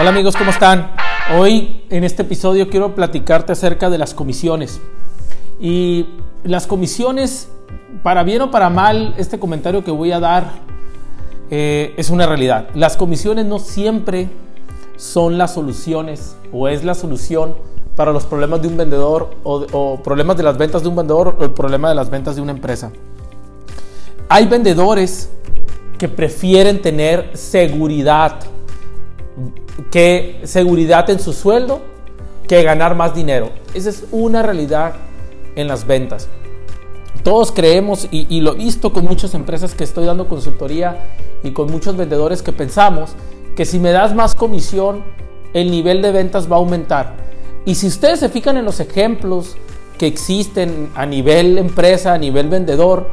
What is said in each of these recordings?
Hola amigos, ¿cómo están? Hoy en este episodio quiero platicarte acerca de las comisiones. Y las comisiones, para bien o para mal, este comentario que voy a dar eh, es una realidad. Las comisiones no siempre son las soluciones o es la solución para los problemas de un vendedor o, o problemas de las ventas de un vendedor o el problema de las ventas de una empresa. Hay vendedores que prefieren tener seguridad que seguridad en su sueldo que ganar más dinero. Esa es una realidad en las ventas. Todos creemos, y, lo he visto con muchas empresas que estoy dando consultoría y con muchos vendedores que pensamos que si me das más comisión, el nivel de ventas va a aumentar. Y si ustedes se fijan en los ejemplos que existen a nivel empresa, a nivel vendedor,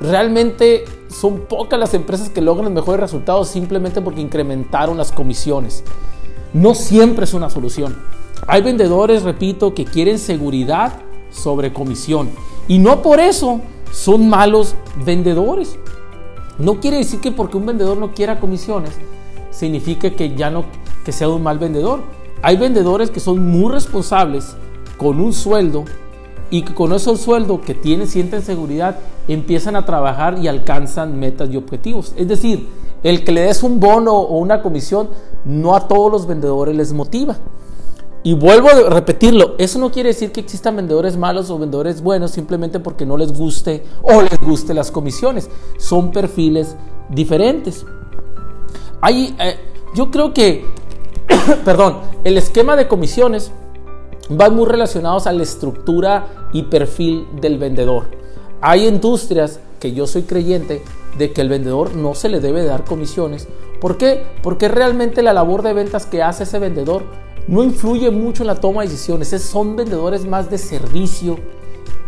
realmente son pocas las empresas que logran mejores resultados simplemente porque incrementaron las comisiones. No siempre es una solución. Hay vendedores, repito, que quieren seguridad sobre comisión. Y no por eso son malos vendedores. No quiere decir que porque un vendedor no quiera comisiones, significa que ya no que sea un mal vendedor. Hay vendedores que son muy responsables con un sueldo y que con ese sueldo que tienen, sienten seguridad, empiezan a trabajar y alcanzan metas y objetivos. Es decir, el que le des un bono o una comisión, no a todos los vendedores les motiva. Y vuelvo a repetirlo, eso no quiere decir que existan vendedores malos o vendedores buenos simplemente porque no les guste o les guste las comisiones. Son perfiles diferentes. Hay, eh, yo creo que, perdón, el esquema de comisiones van muy relacionados a la estructura y perfil del vendedor. Hay industrias que yo soy creyente de que el vendedor no se le debe dar comisiones. ¿Por qué? Porque realmente la labor de ventas que hace ese vendedor no influye mucho en la toma de decisiones. Son vendedores más de servicio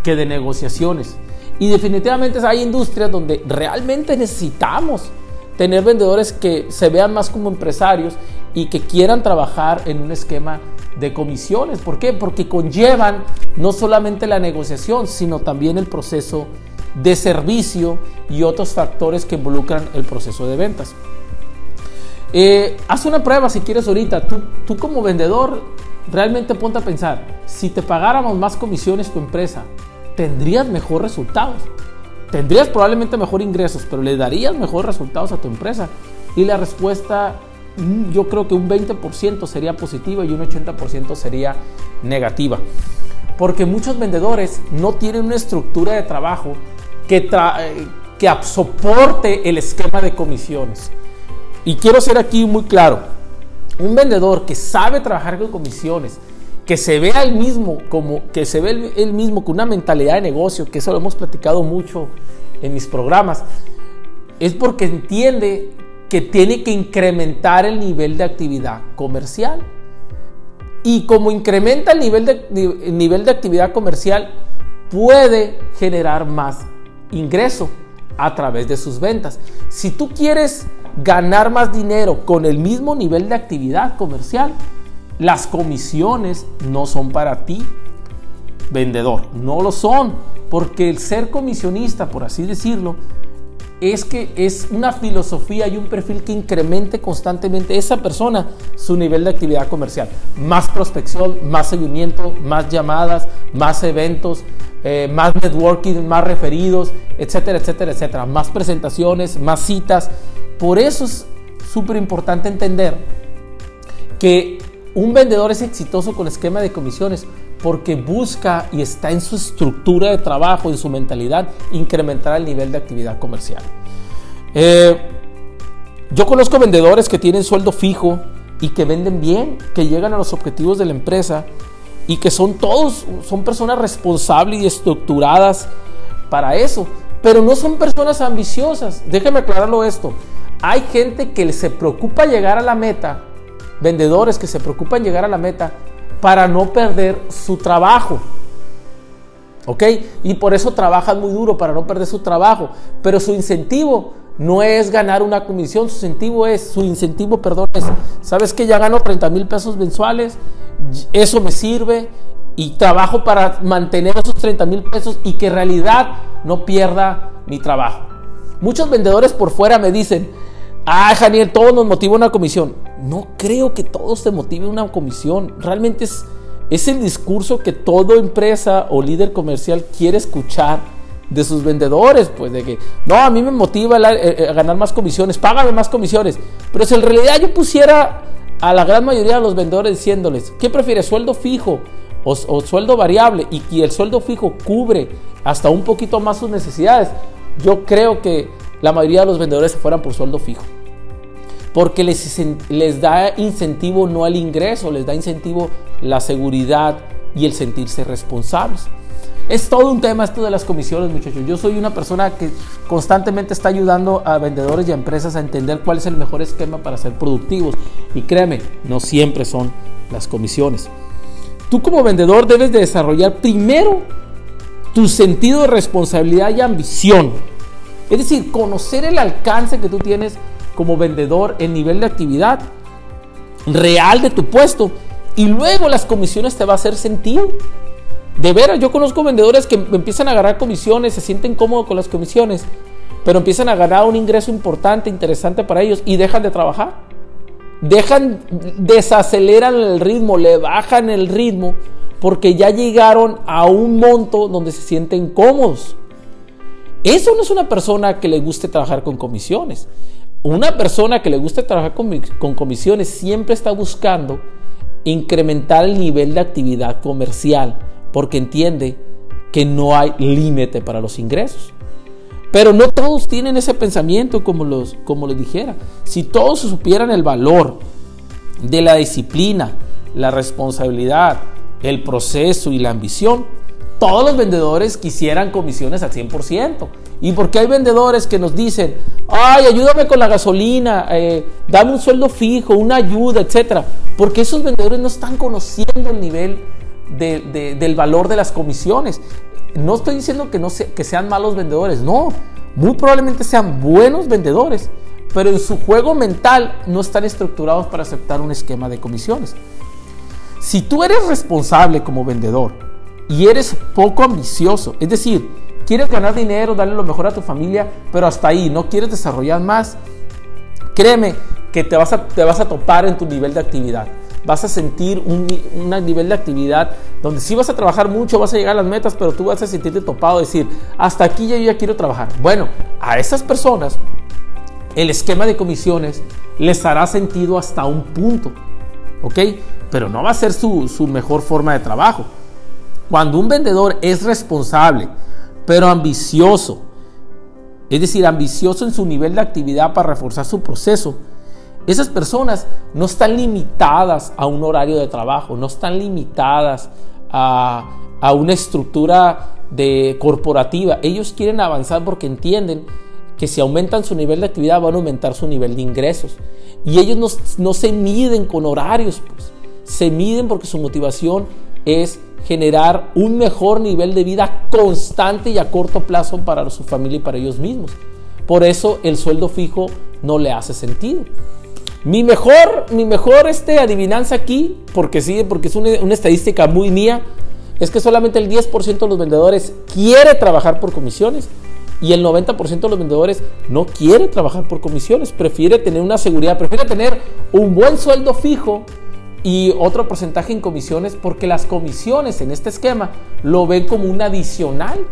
que de negociaciones. Y definitivamente hay industrias donde realmente necesitamos tener vendedores que se vean más como empresarios y que quieran trabajar en un esquema de comisiones. ¿Por qué? Porque conllevan no solamente la negociación, sino también el proceso de servicio y otros factores que involucran el proceso de ventas. Eh, haz una prueba si quieres ahorita. Tú, tú como vendedor, realmente ponte a pensar, si te pagáramos más comisiones tu empresa, ¿tendrías mejor resultados? Tendrías probablemente mejor ingresos, pero le darías mejor resultados a tu empresa. Y la respuesta yo creo que un 20% sería positiva y un 80% sería negativa. Porque muchos vendedores no tienen una estructura de trabajo que, eh, que soporte el esquema de comisiones. Y quiero ser aquí muy claro. Un vendedor que sabe trabajar con comisiones, que se vea el mismo como que se ve el mismo con una mentalidad de negocio, que eso lo hemos platicado mucho en mis programas, es porque entiende que tiene que incrementar el nivel de actividad comercial. Y como incrementa el nivel de, nivel de actividad comercial, puede generar más ingreso a través de sus ventas. Si tú quieres ganar más dinero con el mismo nivel de actividad comercial, las comisiones no son para ti, vendedor. No lo son, porque el ser comisionista, por así decirlo, es que es una filosofía y un perfil que incremente constantemente esa persona su nivel de actividad comercial. Más prospección, más seguimiento, más llamadas, más eventos, eh, más networking, más referidos, etcétera, etcétera, etcétera. Más presentaciones, más citas. Por eso es súper importante entender que un vendedor es exitoso con esquema de comisiones porque busca y está en su estructura de trabajo, en su mentalidad, incrementar el nivel de actividad comercial. Eh, yo conozco vendedores que tienen sueldo fijo y que venden bien, que llegan a los objetivos de la empresa y que son todos, son personas responsables y estructuradas para eso, pero no son personas ambiciosas. Déjeme aclararlo esto. Hay gente que se preocupa llegar a la meta, vendedores que se preocupan llegar a la meta, para no perder su trabajo. ¿Ok? Y por eso trabajan muy duro para no perder su trabajo. Pero su incentivo no es ganar una comisión, su incentivo es, su incentivo, perdón, es, ¿sabes que ya gano 30 mil pesos mensuales? Eso me sirve y trabajo para mantener esos 30 mil pesos y que en realidad no pierda mi trabajo. Muchos vendedores por fuera me dicen, ah, Janiel, todo nos motiva una comisión. No creo que todos te motive una comisión. Realmente es, es el discurso que toda empresa o líder comercial quiere escuchar de sus vendedores, pues de que, no, a mí me motiva a eh, eh, ganar más comisiones, págame más comisiones. Pero si en realidad yo pusiera a la gran mayoría de los vendedores diciéndoles, ¿qué prefieres, sueldo fijo o sueldo variable? Y que el sueldo fijo cubre hasta un poquito más sus necesidades, yo creo que la mayoría de los vendedores se fueran por sueldo fijo porque les, les da incentivo no al ingreso, les da incentivo la seguridad y el sentirse responsables. Es todo un tema esto de las comisiones, muchachos. Yo soy una persona que constantemente está ayudando a vendedores y a empresas a entender cuál es el mejor esquema para ser productivos. Y créeme, no siempre son las comisiones. Tú como vendedor debes de desarrollar primero tu sentido de responsabilidad y ambición. Es decir, conocer el alcance que tú tienes como vendedor el nivel de actividad real de tu puesto y luego las comisiones te va a hacer sentido. De veras, yo conozco vendedores que empiezan a ganar comisiones, se sienten cómodos con las comisiones, pero empiezan a ganar un ingreso importante, interesante para ellos y dejan de trabajar. Dejan, desaceleran el ritmo, le bajan el ritmo porque ya llegaron a un monto donde se sienten cómodos. Eso no es una persona que le guste trabajar con comisiones. Una persona que le gusta trabajar con, comisiones siempre está buscando incrementar el nivel de actividad comercial porque entiende que no hay límite para los ingresos. Pero no todos tienen ese pensamiento como, los, como les dijera. Si todos supieran el valor de la disciplina, la responsabilidad, el proceso y la ambición, todos los vendedores quisieran comisiones al 100%. Y porque hay vendedores que nos dicen, ay, ayúdame con la gasolina, eh, dame un sueldo fijo, una ayuda, etc. Porque esos vendedores no están conociendo el nivel del valor de las comisiones. No estoy diciendo que, no que sean malos vendedores, no. Muy probablemente sean buenos vendedores, pero en su juego mental no están estructurados para aceptar un esquema de comisiones. Si tú eres responsable como vendedor y eres poco ambicioso, es decir, quieres ganar dinero, darle lo mejor a tu familia, pero hasta ahí, no quieres desarrollar más, créeme que te vas a, te vas a topar en tu nivel de actividad. Vas a sentir un, nivel de actividad donde sí vas a trabajar mucho, vas a llegar a las metas, pero tú vas a sentirte topado, decir, hasta aquí yo ya quiero trabajar. Bueno, a esas personas el esquema de comisiones les hará sentido hasta un punto, ¿ok? Pero no va a ser su, su mejor forma de trabajo. Cuando un vendedor es responsable, pero ambicioso. Es decir, ambicioso en su nivel de actividad para reforzar su proceso. Esas personas no están limitadas a un horario de trabajo, no están limitadas a, una estructura de corporativa. Ellos quieren avanzar porque entienden que si aumentan su nivel de actividad van a aumentar su nivel de ingresos. Y ellos no, no se miden con horarios, pues. se miden porque su motivación es generar un mejor nivel de vida constante y a corto plazo para su familia y para ellos mismos. Por eso el sueldo fijo no le hace sentido. Mi mejor, mi mejor este, adivinanza aquí, porque sí, porque es una, una estadística muy mía, es que solamente el 10% de los vendedores quiere trabajar por comisiones y el 90% de los vendedores no quiere trabajar por comisiones, prefiere tener una seguridad, prefiere tener un buen sueldo fijo y otro porcentaje en comisiones porque las comisiones en este esquema lo ven como un adicional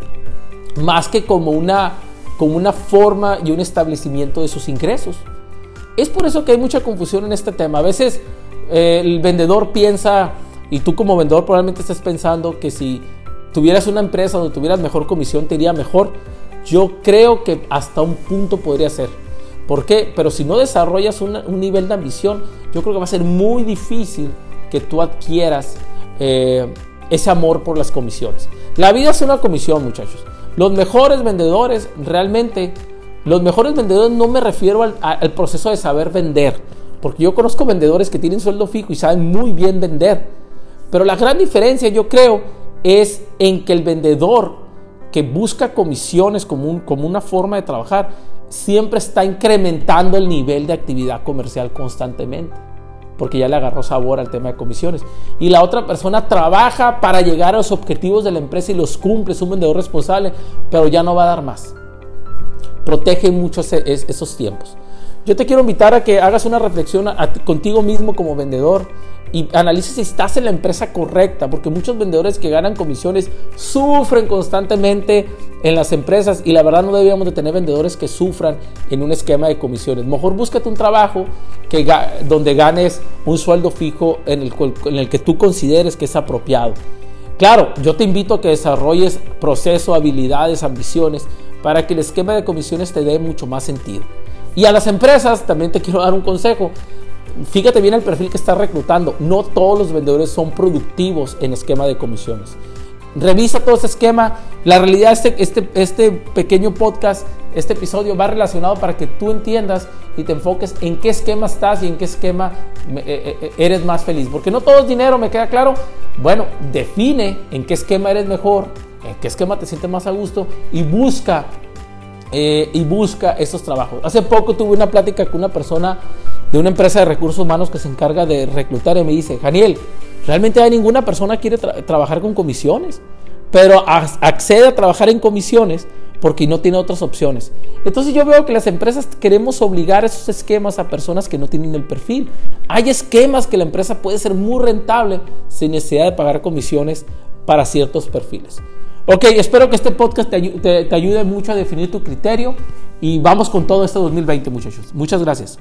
más que como una, como una forma y un establecimiento de sus ingresos. Es por eso que hay mucha confusión en este tema. A veces eh, el vendedor piensa, y tú como vendedor probablemente estés pensando que si tuvieras una empresa donde tuvieras mejor comisión te iría mejor. Yo creo que hasta un punto podría ser. ¿Por qué? Pero si no desarrollas un nivel de ambición, yo creo que va a ser muy difícil que tú adquieras eh, ese amor por las comisiones. La vida es una comisión, muchachos. Los mejores vendedores, realmente, los mejores vendedores no me refiero al, proceso de saber vender, porque yo conozco vendedores que tienen sueldo fijo y saben muy bien vender. Pero la gran diferencia, yo creo, es en que el vendedor que busca comisiones como una forma de trabajar, siempre está incrementando el nivel de actividad comercial constantemente, porque ya le agarró sabor al tema de comisiones. Y la otra persona trabaja para llegar a los objetivos de la empresa y los cumple, es un vendedor responsable, pero ya no va a dar más. Protege mucho esos tiempos. yo te quiero invitar a que hagas una reflexión contigo mismo como vendedor y analices si estás en la empresa correcta, porque muchos vendedores que ganan comisiones sufren constantemente en las empresas y la verdad no deberíamos de tener vendedores que sufran en un esquema de comisiones. Mejor búscate un trabajo que, donde ganes un sueldo fijo en el, en que tú consideres que es apropiado. Claro, yo te invito a que desarrolles proceso, habilidades, ambiciones para que el esquema de comisiones te dé mucho más sentido. Y a las empresas también te quiero dar un consejo. Fíjate bien el perfil que estás reclutando. No todos los vendedores son productivos en esquema de comisiones. Revisa todo ese esquema. La realidad, este, este, este pequeño podcast, este episodio va relacionado para que tú entiendas y te enfoques en qué esquema estás y en qué esquema eh, eh, eh, eres más feliz. Porque no todo es dinero, me queda claro. Bueno, define en qué esquema eres mejor, en qué esquema te sientes más a gusto y busca y busca estos trabajos. Hace poco tuve una plática con una persona de una empresa de recursos humanos que se encarga de reclutar y me dice, Daniel, realmente hay ninguna persona quiere trabajar con comisiones, pero accede a trabajar en comisiones porque no tiene otras opciones. Entonces yo veo que las empresas queremos obligar esos esquemas a personas que no tienen el perfil. Hay esquemas que la empresa puede ser muy rentable sin necesidad de pagar comisiones para ciertos perfiles. Ok, espero que este podcast te, ayude mucho a definir tu criterio y vamos con todo este 2020 muchachos. Muchas gracias.